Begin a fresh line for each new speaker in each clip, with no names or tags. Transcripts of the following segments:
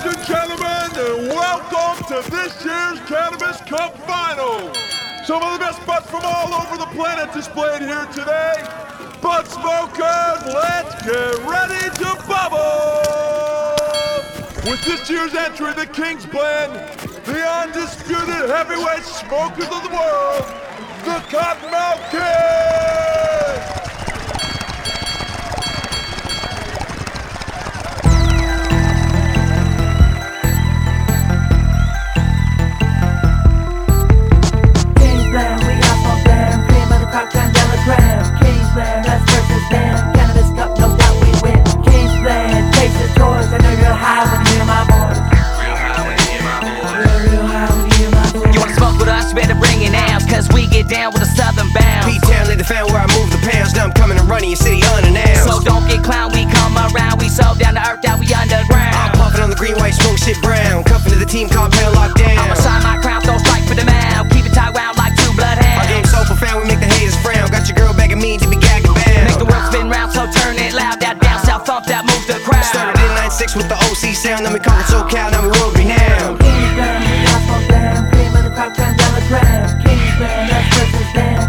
ladies and gentlemen, and welcome to this year's Cannabis Cup Final. Some of the best butts from all over the planet displayed here today. Bud smokers, let's get ready to bubble! With this year's entry, the King's Blend, the undisputed heavyweight smokers of the world, the Kottonmouth Kings!
Kingsland, us versus them. Cannabis cup, no doubt we win. Kingsland, taste the toys. I know you're high when you hear my voice. Real high when you hear my voice.
You wanna smoke with us, you better bring it now Cause we get down with a southern bounce
P-Town, let the fan where I move the pounds. Now I'm coming and running your city unannounced.
So don't get clown, we come around We so down to earth that we underground.
I'm puffing on the green, white smoke, shit brown. Cuffing to the team compound lockdown.
I'ma sign my crown, throw strike for the mouth Keep it tied round like two
Our
bloodhounds
game so profound, we make the
turn it loud That down south thump that moves the crowd
Started in 96 with the OC sound. Then we conquered SoCal, now we world renowned.
We got from them. Cream of the crop, Candela gram. Kingsland, us versus them.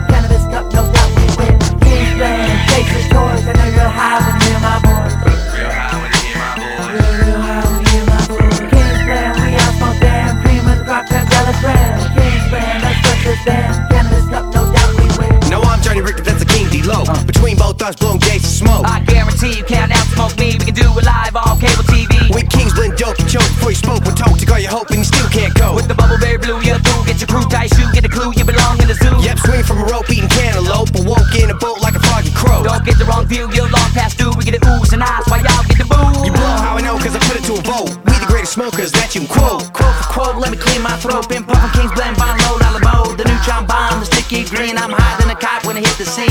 Between both us, blowing gates of smoke.
I guarantee you can't outsmoke me We can do it live on cable TV
When Kings blend dope, you choke before you spoke. When talk to all your hope and you still can't go.
With the bubble berry blue, you're through Get your crew tight shoe, get a clue You belong in the zoo
Yep, swing from a rope, eating cantaloupe. But woke in a boat like a foggy crow.
Don't get the wrong view, you're long past due We get the oohs and ahs while y'all get the boo
You blow how I know, cause I put it to a vote. We the greatest smokers that you can quote.
Quote for quote, let me clear my throat. Been pumping King's blend, bond low, bow. The neutron bomb, the sticky green. I'm higher than a cop when I hit the scene.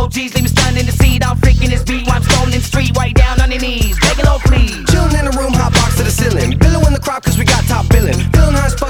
OGs, leave me stunned in the seat. I'm freaking this beat while I'm in the street. Way down on your knees. Begging low, please.
Chillin' in the room, hot box to the ceiling. Billowing the crop cause we got top billing. Feeling high sparks so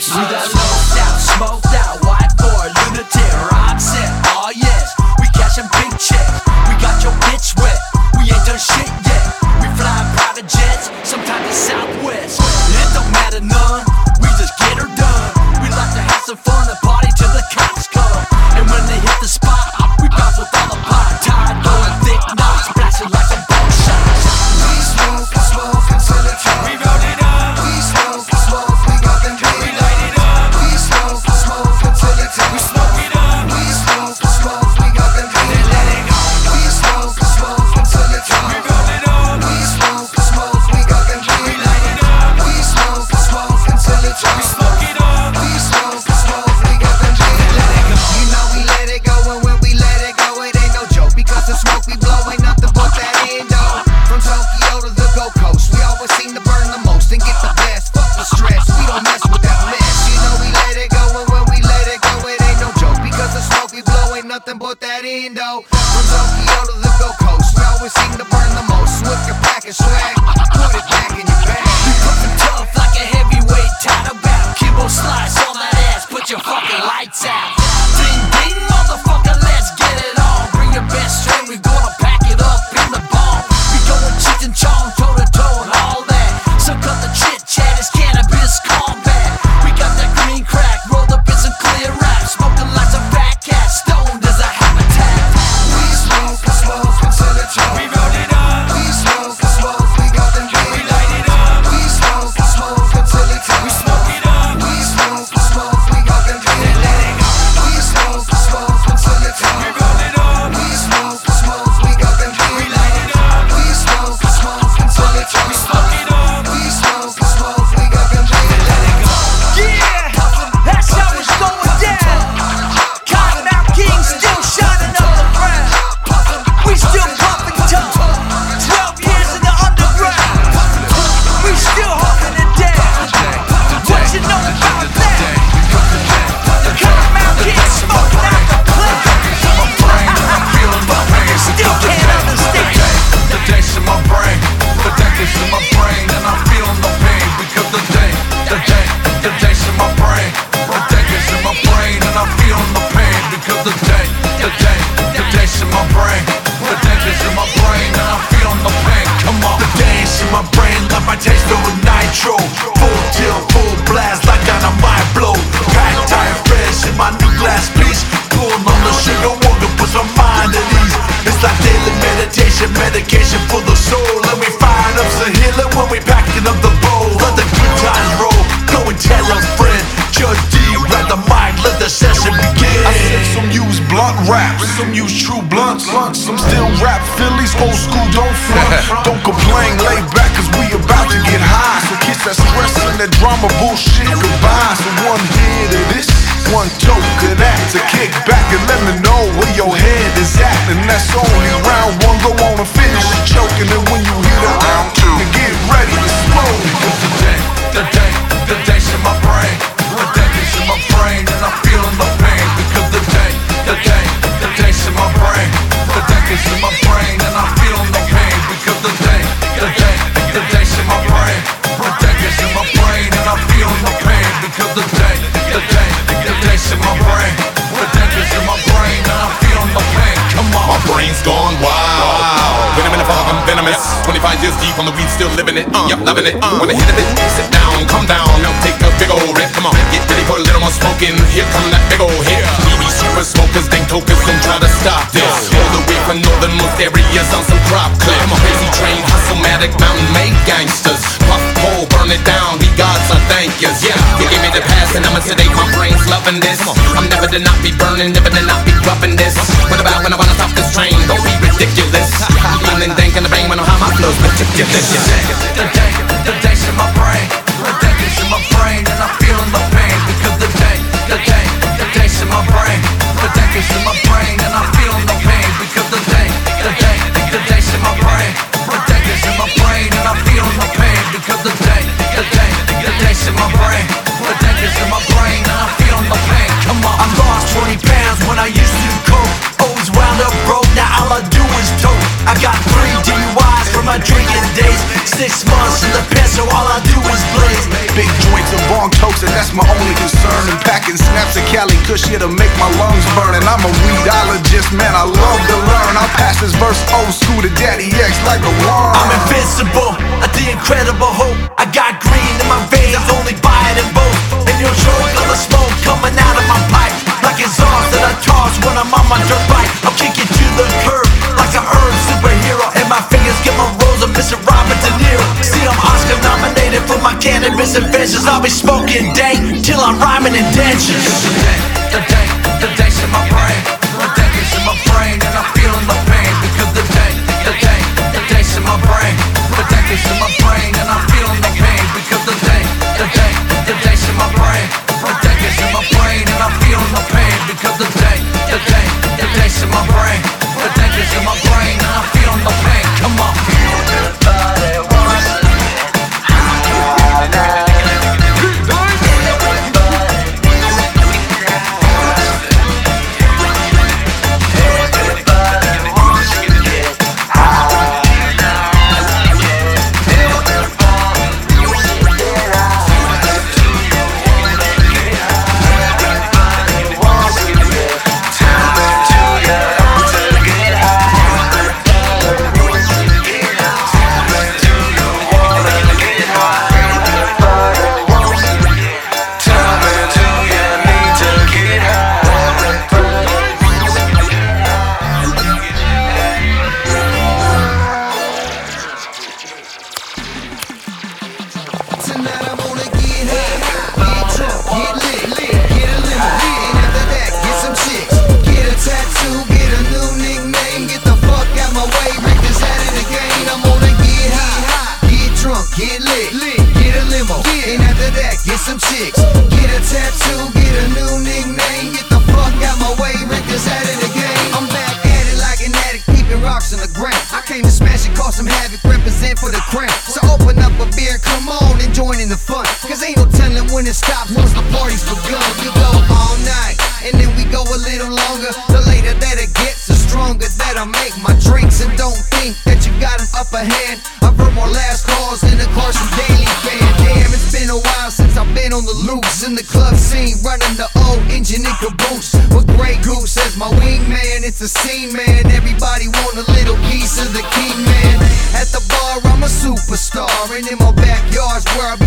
See got years
deep on the weed, still living it. Uh, yep, loving it. Uh, when I hit of it, sit down, come down. Now take a big old rip. Come on, get ready for a little more smoking. Here come that big old hit. We be super smokers, dank tokers, don't try to stop this. All the way from northernmost areas on some crop clips. I'm a crazy train, hustle-matic, mountain made gangsters burn it down. Be gods, I thank yous. Yeah, you give me the past, and I'ma sedate my brains, loving this. I'm never to not be burning, never to not be dropping this. What about when I wanna stop this train? Don't be ridiculous. I'm in thinking the brain, when I'm high, my flow's ridiculous.
The dank, the dank's in my brain. The dank is in my brain, and I'm feeling the pain because the dank, the dank, the dank's in my brain. The dank is in my my brain. The danger's in my brain, and I'm feeling the pain. Come on,
I lost 20 pounds when I used to cope. Always wound up broke, now all I do is dope. I got three DUIs my drinking days. Six months in the pen, so all I do is blaze.
Big joints and bong tokes, and that's my only concern. And packing snaps of Cali Kush here to make my lungs burn. And I'm a weedologist, man, I love to learn. I'll pass this verse old school to Daddy X like a worm.
I'm invincible, at the incredible hope. I got green in my veins, I only buy it in both. And you'll choke on the smoke coming out of my pipe. Like it's off that I toss when I'm on my dirt bike. I'll kick you to the curb. For my cannabis inventions. I'll be smoking dank till I'm rhyming indentions.
The dank, the dank's in my brain. The dank is in my brain,
it's a scene, man. Everybody want a little piece of the king, man. At the bar, I'm a superstar. And in my backyard's where I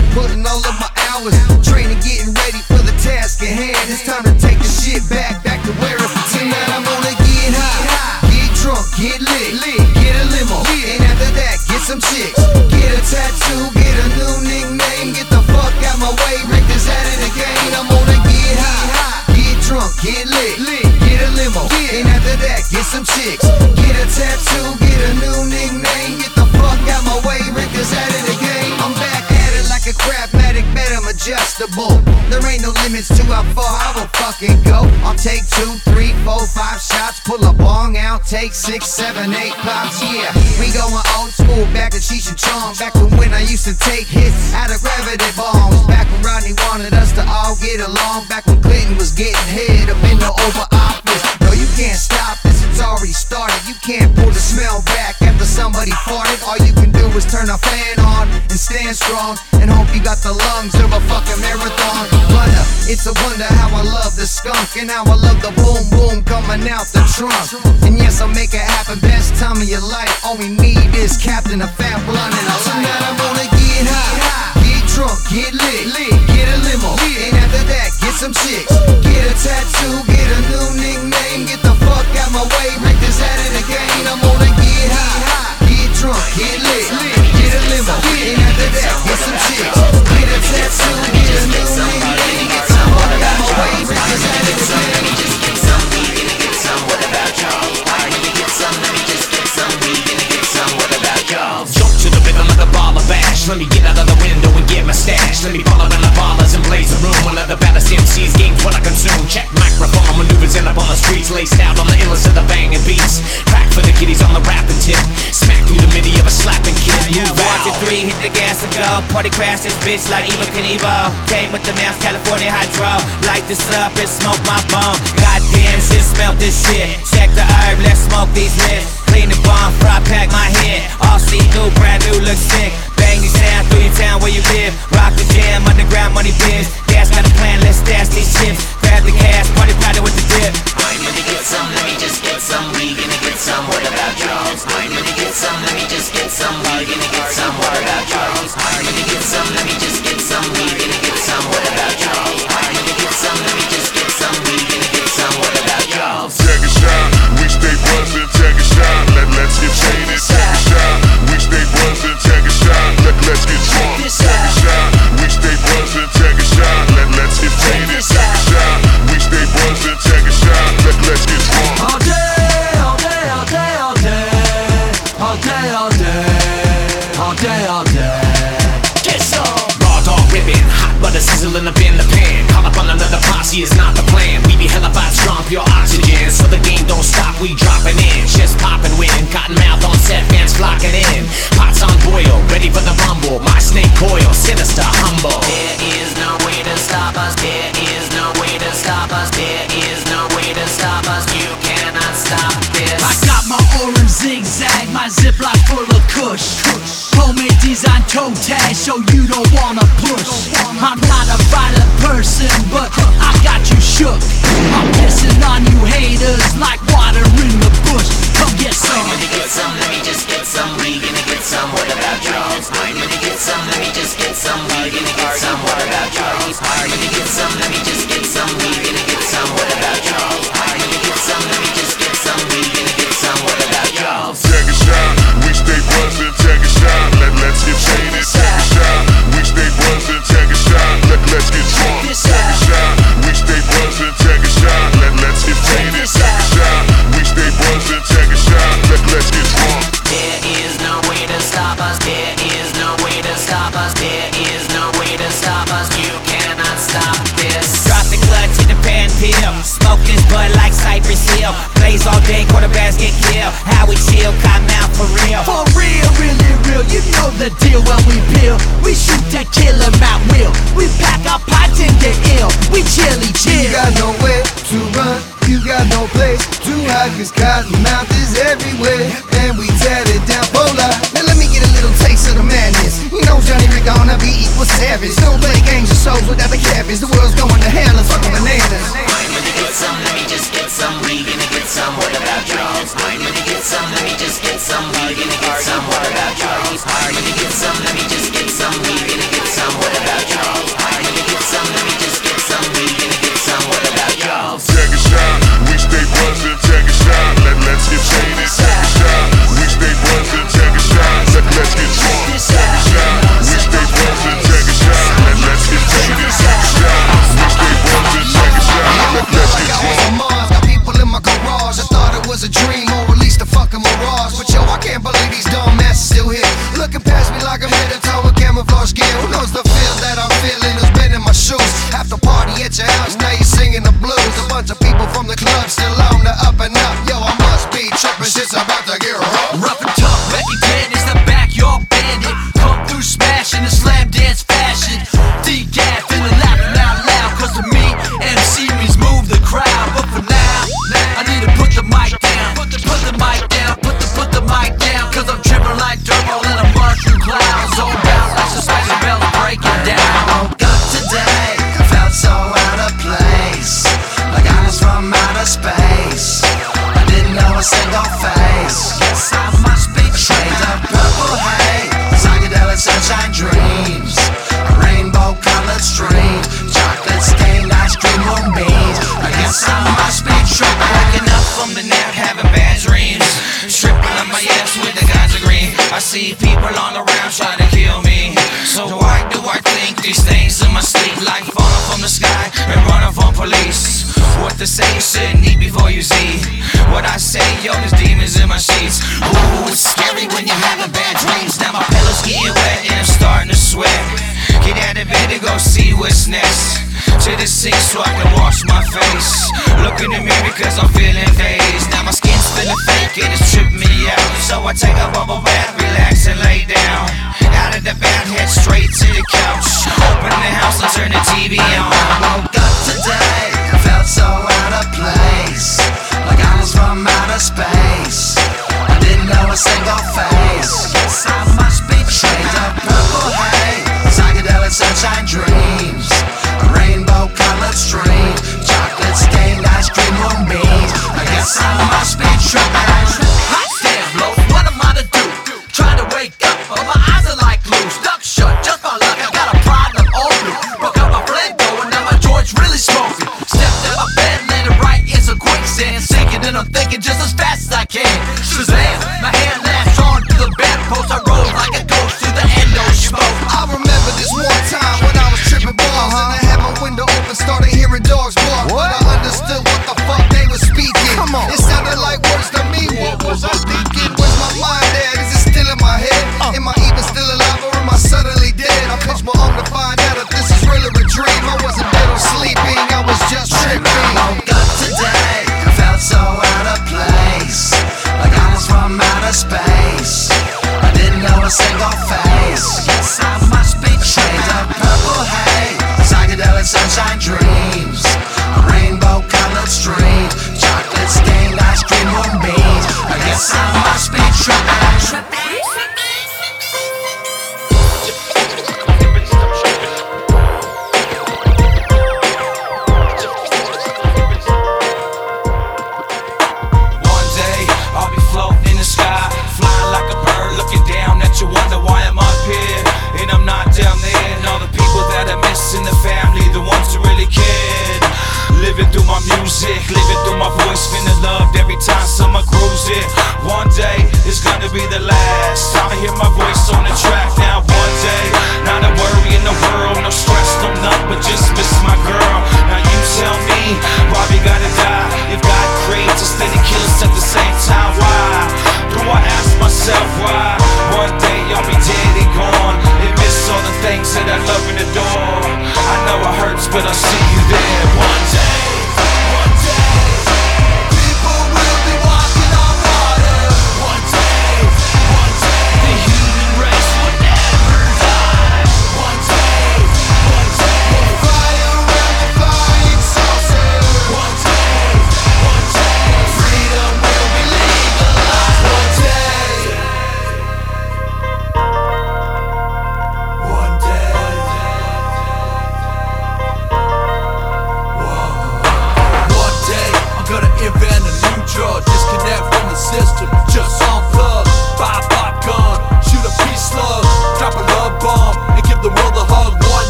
I will fucking go. I'll take two, three, four, five shots, pull a bong out, take six, seven, eight pops. Yeah, we going old school, back to Cheech and Chong. Back when, when I used to take hits out of gravity bombs. Back when Rodney wanted us to all get along. Back when Clinton was getting head up in the Oval Office. No, you can't stop it's already started. You can't pull the smell back after somebody farted. All you can do is turn a fan on and stand strong and hope you got the lungs of a fucking marathon. Uh, it's a wonder how I love the skunk and how I love the boom boom coming out the trunk. And yes, I'll make it happen. Best time of your life. All we need is Captain, a fat blunt, and a light. Tonight I'm gonna get high, get drunk, get lit, lit, get a limo. And after that, get some chicks. Get a tattoo, get a new nickname. Get fuck out my way, Rick is out of the game. I'm gonna get high, get drunk, get lit, get a limo. And after that, get some chicks. Get a tattoo, get a new the fuck out my way, Rick is out of the game.
Jump to the rhythm of the baller bash. Let me get out of the window and get my stash. Let me follow in the ballers and blaze the room. One of the baddest MCs, game 20
the streets, laced out on the illness of the banging beats. Crack for the kiddies on the rapping tip. Smack through the midi of a slapping kid. Yeah, Move one, two,
three, hit the gas and go. Party crash this bitch like Evel Knievel. Came with the mask, California hydro. Light this up and smoke my bone. Goddamn shit, smell this shit. Check the herb, let's smoke these lips. Clean the bomb, fry pack my head. All see through, brand new, look sick. Bang these down through your town where you live. Rock the jam, underground money biz. Gas got a plan, let's dash these chips grab the cash, party platter with the drip.
I'm gonna get some, let me just get some. We gonna get some, what about y'all? I'm gonna get some, let me just get some. We gonna get some, what about y'all? I'm gonna get some, let me just
Easy is not the plan. We be hella by drop your oxygen. So the game don't stop, we dropping in. Just popping win. cotton mouth on set, fans flocking in. Pots on boil, ready for the rumble. My snake coil, sinister, humble.
There is no way to stop us. There is no way to stop us. There is no way to stop us. You cannot stop this.
I got my orange zigzag, my ziplock full push. Homemade design toe tag, so you don't wanna push. I'm not a violent person, but I got you shook. I'm pissing on you haters like water in the bush. Come get some.
Let me get some. Let me just get some. We gonna get some.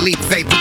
Leave, baby.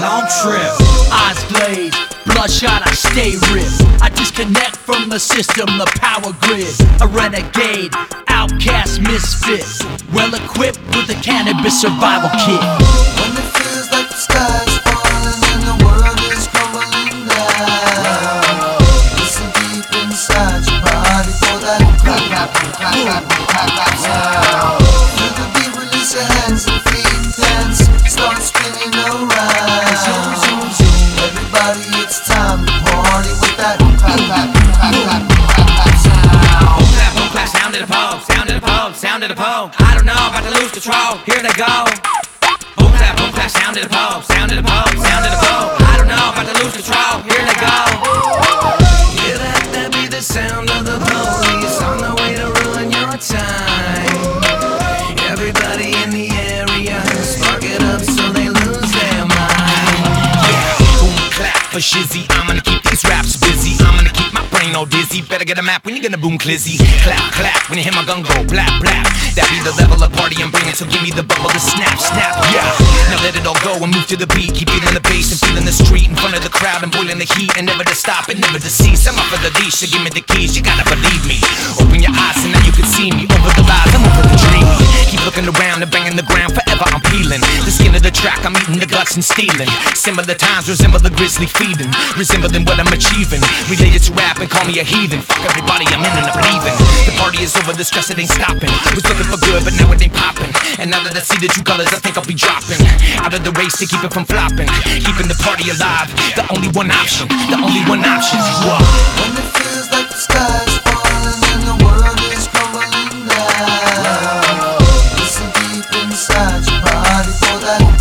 long trip.
Eyes glazed, bloodshot, I stay ripped. I disconnect from the system, the power grid. A renegade, outcast, misfit. Well equipped with a cannabis survival kit.
control. Here they go. Boom clap, boom clap, sound of the pole, sound of the pole, sound of the pole. I don't know, about to lose control. Here they go. Hear that, that be the sound of the police on the way to ruin your time. Everybody in the area, spark it up so they lose their mind. Yeah, boom clap for shizzy. I'm gonna keep these raps busy no dizzy. Better get a map when you're gonna boom clizzy. Clap, clap, when you hear my gun go blap, blap. That be the level of party I'm bringing, so give me the bubble to snap, snap, yeah. Now let it all go and move to the beat. Keep feeling the bass and feeling the street in front of the crowd and boiling the heat. And never to stop and never to cease. I'm up for the leash, so give me the keys, you gotta believe me. Open your eyes and now you can see me. Over the lies, I'm over the dream. Keep looking around and banging the ground forever, I'm peeling. The skin of the track, I'm eating the guts and stealing. Similar times resemble the grizzly feeding, resembling what I'm achieving. Related to rap and call call me a heathen. Fuck everybody, I'm in and I'm leaving. The party is over, the stress it ain't stopping. Was looking for good, but now it ain't popping. And now that I see the true colors, I think I'll be dropping. Out of the race to keep it from flopping. Keeping the party alive, the only one option. The only one option. Whoa.
When it feels like the sky's falling and the world is crumbling down. Listen deep inside your body for that.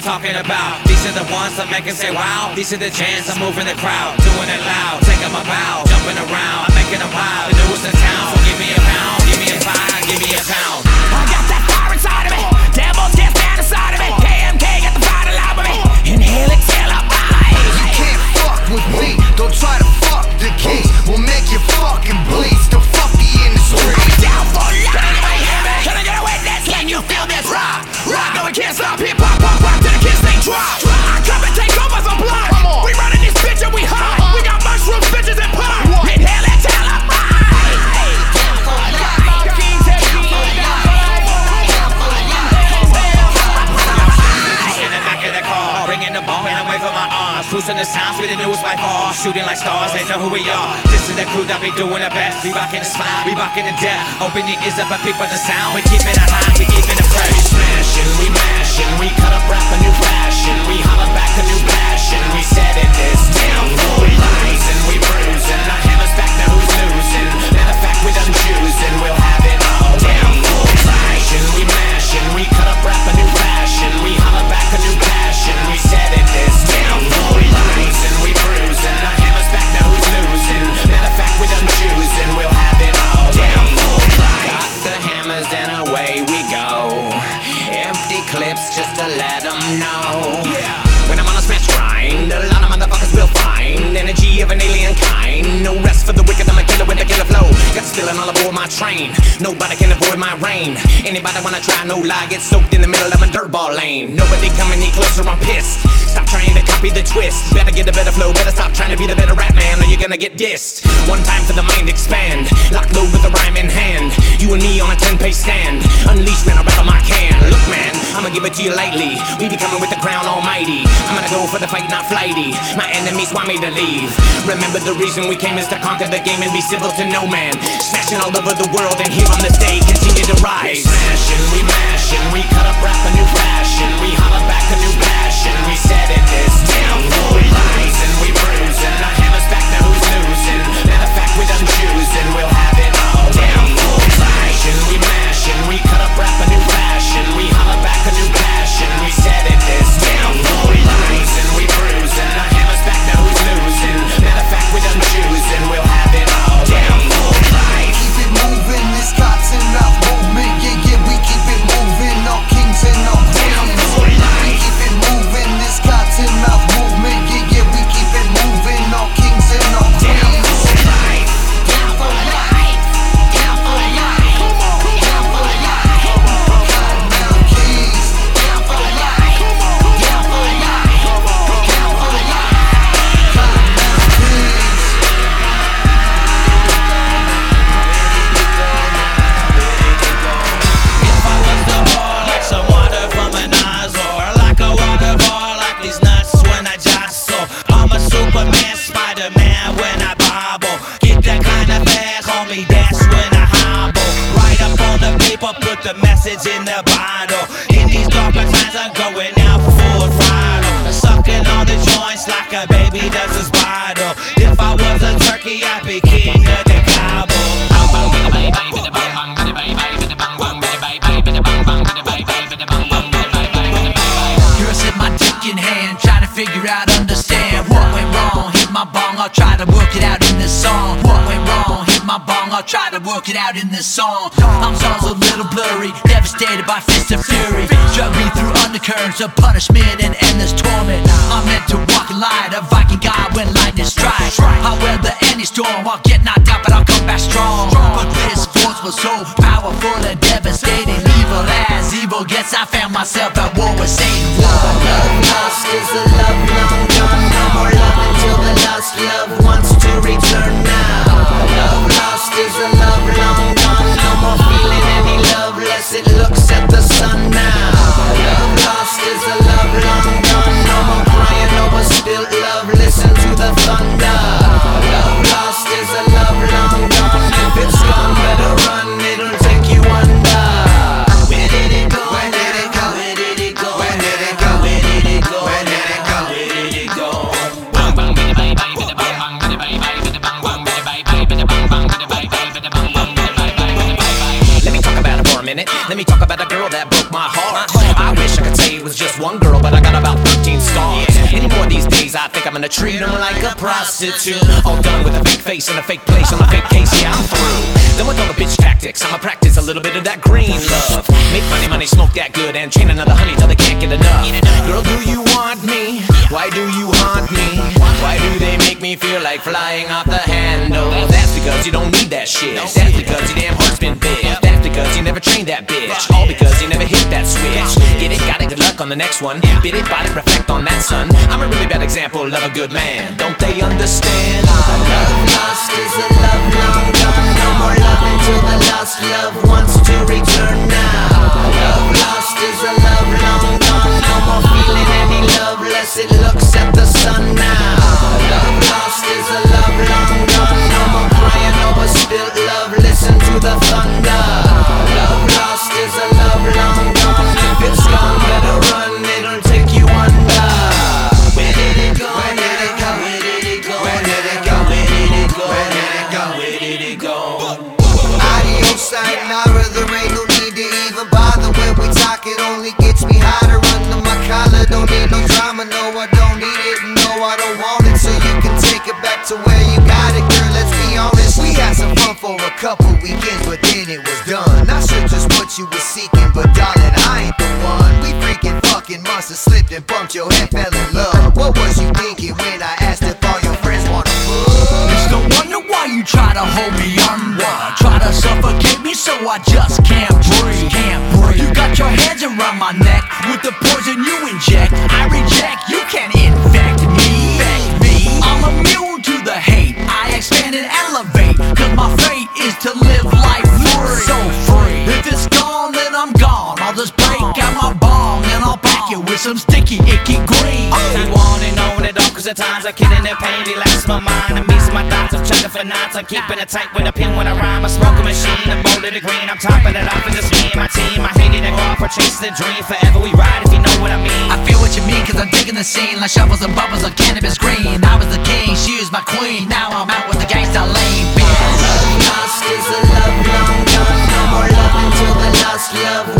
I'm talking about. These are the ones that make it say wow. These are the chants I'm moving the crowd, doing it loud, taking my bow, jumping around, I'm making them wild. The newest in town, so give me a pound, give me a five, give me a pound. I got that fire inside of me. Devils can't stand inside of me. KMK got the fire alive with me. Inhale, exhale, I
You can't fuck with me. Don't try to fuck the kings. We'll make you fucking bleed. Still fuck the industry.
down for life. Can I get a witness? Can you feel this rock? Rock, no, we can't stop. Hip drop. I come and take over some block. We running this bitch and we hot. Uh-huh. We got mushrooms, bitches and pop. Inhale, exhale, I In the back of the car, bringing the ball and I'm waving my arms. Cruising the sounds with the newest by far. Shooting like stars, they know who we are. This is the crew that be doing the best. We rocking the smile, we rocking the death. Open your ears up and peep at the sound. We keeping it high, we keeping it fresh.
We smashing, we mashing, we cut up rap a new fashion, we holler back a new passion, we set it this Got all aboard my train. Nobody can avoid my rain. Anybody wanna try, no lie, get soaked in the middle of a dirtball lane. Nobody come any closer, I'm pissed. Stop trying to copy the twist. Better get a better flow, better stop trying to be the better rap man, or you're gonna get dissed. One time for the mind expand. Lock low with the rhyme in hand. You and me on a 10 pace stand. Unleash, man, I on my can. Look, man, I'ma give it to you lightly. We be coming with the crown almighty. I'm gonna go for the fight, not flighty. My enemies want me to leave. Remember the reason we came is to conquer the game and be civil to no man. Smashing all over the world and here on the stage continue to rise. We we we cut up rap prostitute. All done with a fake face and a fake place on a fake case. Yeah, I'm through. Done with all the bitch tactics. I'ma practice a little bit of that green love. Make money, money, smoke that good, and chain another honey till they can't get enough. Girl, do you want me? Why do you haunt me? Why do they make me feel like flying off the handle? That's because you don't need that shit. That's because your damn heart's been big. That's because you never trained that bitch. All because you never hit that switch. On the next one. Bit it, it, reflect on that, son. I'm a really bad example of a good man. Don't they understand?
Love lost is a love long gone. No more love until the lost love wants to return now. Love lost is a love long gone. No more feeling any love less it looks at the sun now. Love lost is a love long gone. No more crying over spilt love. Listen to the thunder. Drama. No, I don't need it. No, I don't want it. So you can take it back to where you got it, girl. Let's be honest. We had some fun for a couple weekends, but then it was done. Not sure just what you were seeking, but darling, I ain't the one. We freaking fucking must have slipped and bumped your head, fell in love. What was you thinking when I asked if
you try to hold me under. Try to suffocate me so I just can't breathe. Can't breathe. You got your hands around my neck with the poison you inject. I reject. You can't infect me. Me. I'm immune to the hate. I expand and elevate. Cause my fate is to live life free. So free. If it's gone, then I'm gone. I'll just break out my bong and I'll pack it with some sticky, icky green.
I want and own it all, cause at times I'm kidding and pain. Relax my mind and meets my. I'm checking for knots. I'm keeping it tight with a pin when I rhyme. I smoke a machine, I'm molded the green. I'm topping it off, and just me and my team. I hate it and go off for chasing the dream. Forever we ride if you know what I mean.
I feel what you mean, cause I'm digging the scene like shovels and bubbles on cannabis green. I was the king, she was my queen. Now I'm out with the gangsta lane, bitch.
Lost is a love long gone. No more love until the lost love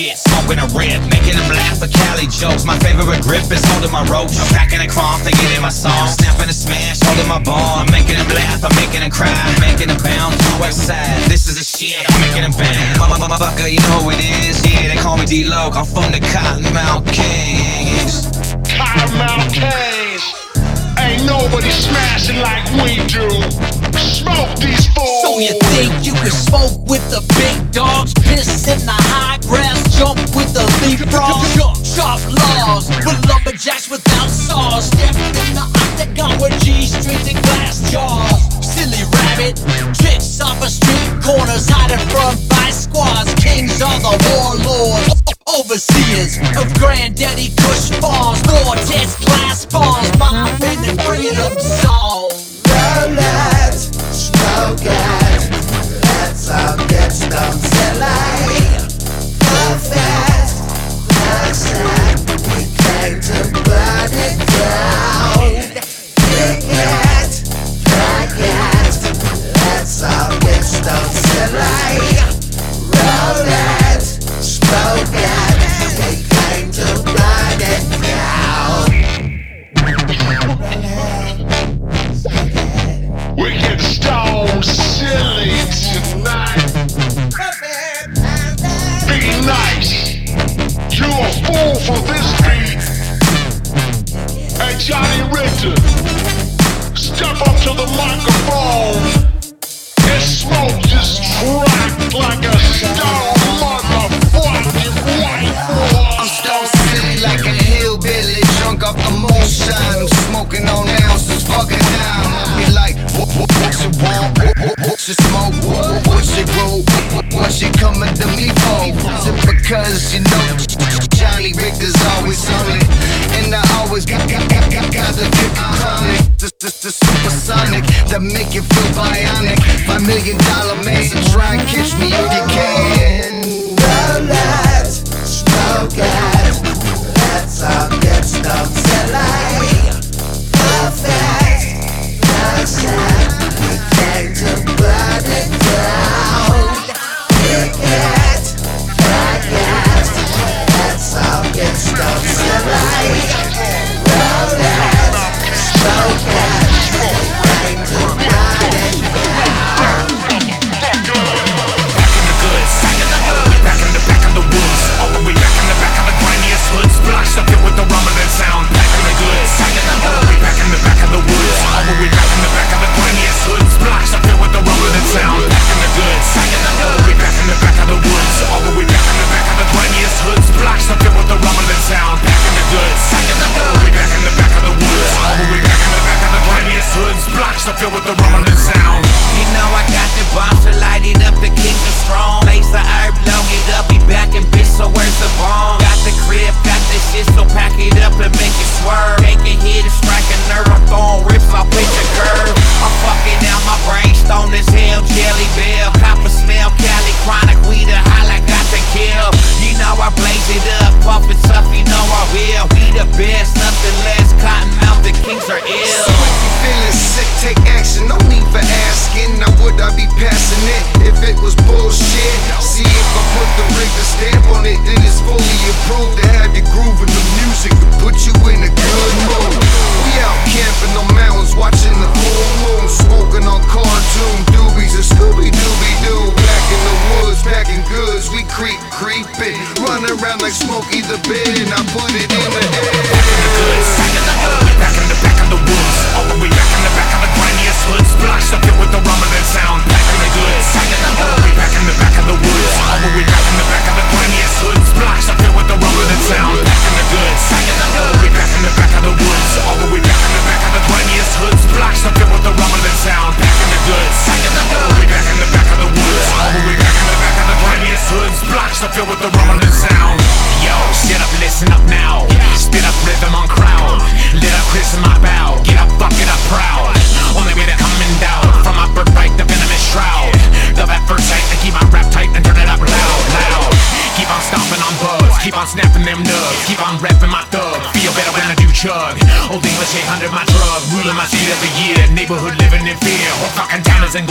shit, smoking a rip, making them laugh at Cali jokes. My favorite grip is holding my rope. I'm packing a crumb, thinking in my song. Snapping a smash, holding my ball. I'm making them laugh, I'm making them cry. I'm making them bound to west side. This is the shit, I'm making them bang. Mama, mama, fucker, you know who it is. Yeah, they call me D-Loc. I'm from the Kottonmouth Kings.
Kottonmouth Kings. Ain't nobody smashing like we do. Smoke these fools
you think you can smoke with the big dogs? Piss in the high grass, jump with the leapfrogs. Sharp laws with lumberjacks without saws. Step in the octagon with G strings and glass jaws. Silly rabbit, tricks off of street corners, hiding from vice squads. Kings are the warlords, overseers of Granddaddy Kush Farms, Vortex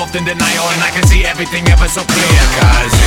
often than I I can see
everything ever so clear Cause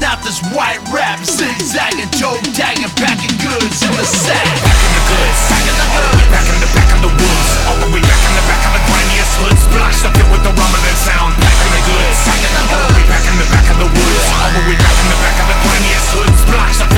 not this white rap Zigzagging, toe dagging, packing goods in the sack. Packing the goods, packing the goods. hood Back in the back of the woods. All the way back in the back of the grimiest hoods. Blocks up here with the rumbling sound. Packing the goods, packing the hood All the way back in the back of the woods. All the way back in the back of the grimiest hoods. Blocks up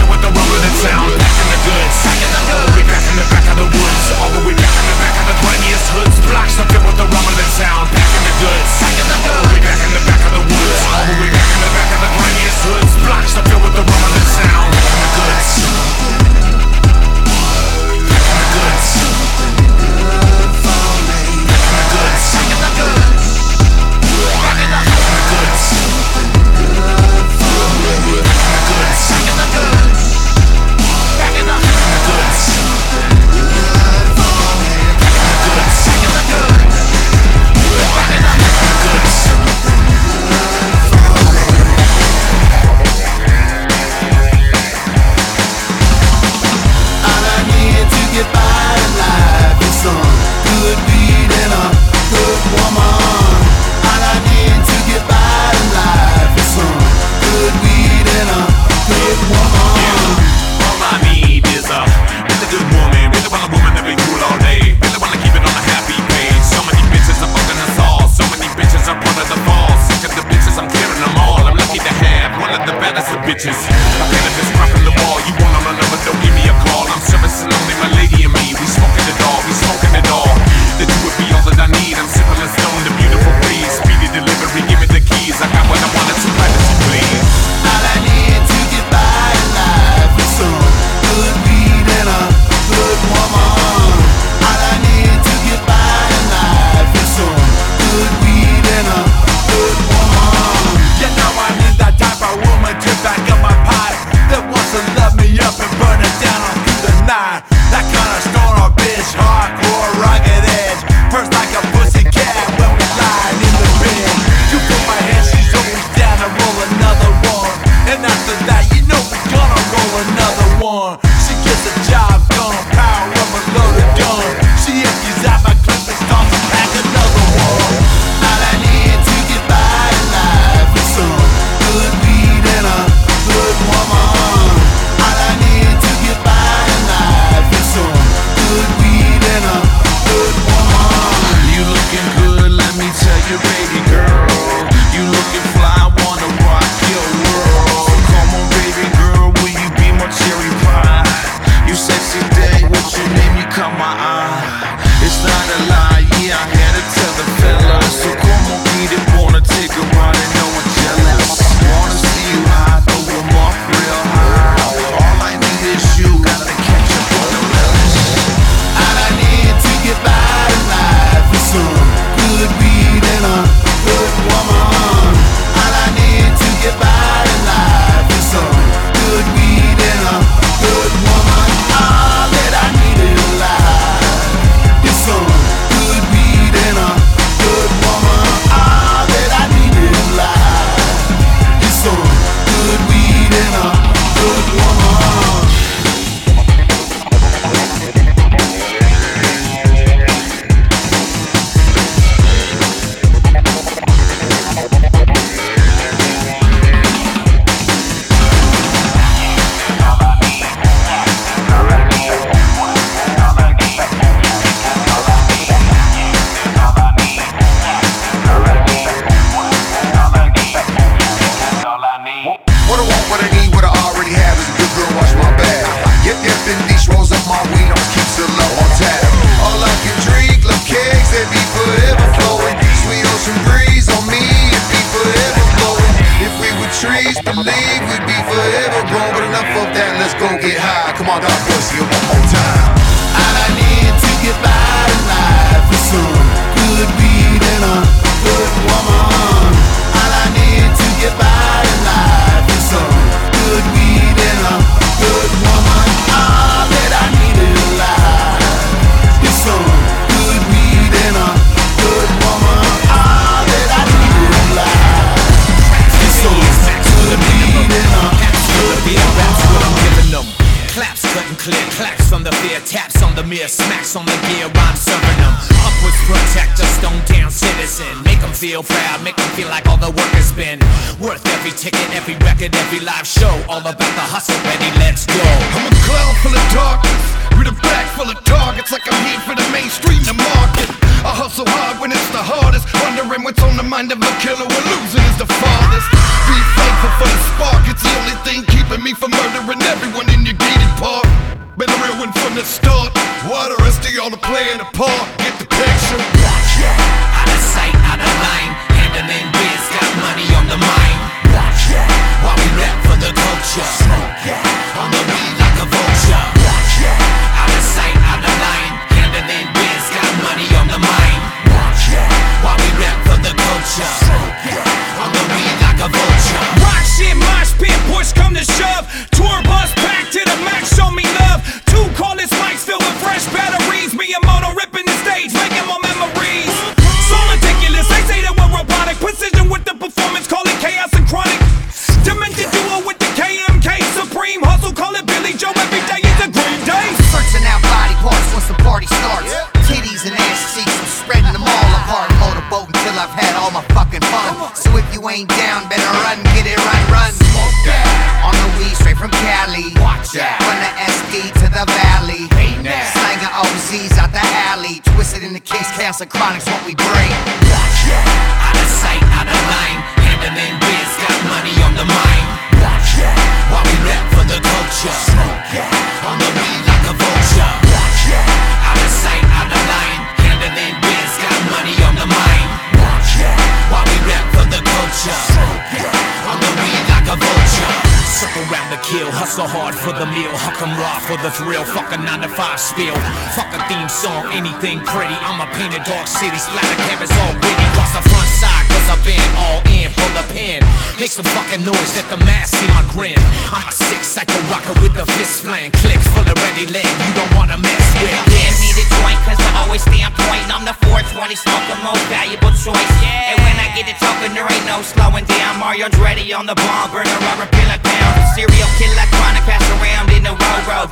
9 to 5 spill. Fuck a theme song, anything pretty. I'm a painted dog city, splatter canvas all witty. Cross the front side, cause I've been all in for the pen. Make some fucking noise, let the mass see my grin. I'm a sick psycho rocker with the fist flying, click full of ready leg, you don't wanna mess with
Hand me
this.
the joint, cause I always stay on point. I'm the 420 smoke, the most valuable choice. And when I get to talking, there ain't no slowing down. Mario Andretti on the bomb, burn a rubber a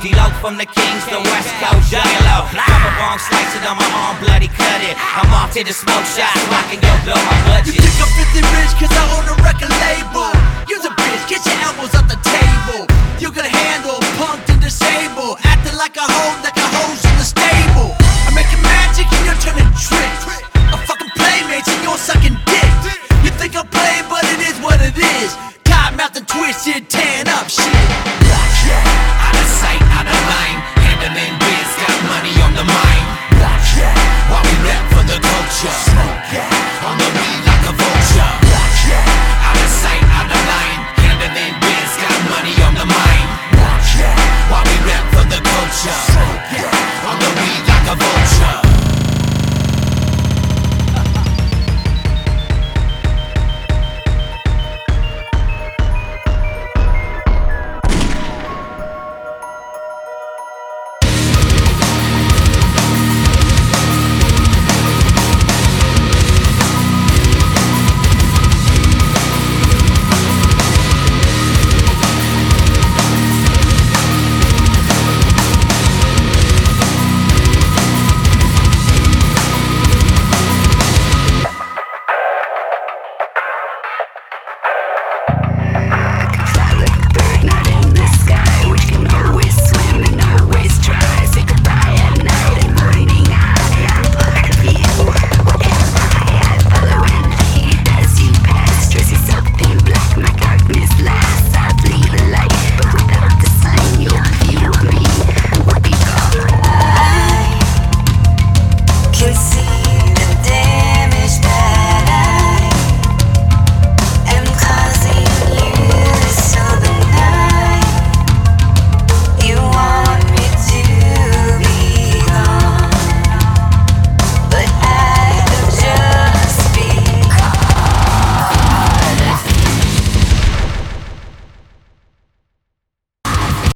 D-Loc from the Kings, the West Coast, Juggalo. Double bong, slice it on my arm, bloody cut it. I'm off to the smoke shop, so I can go blow my budget.
You think I'm 50 rich cause I own a record label Use a bitch, get your elbows off the table You can handle punked and disabled Acting like a hoe, like a hose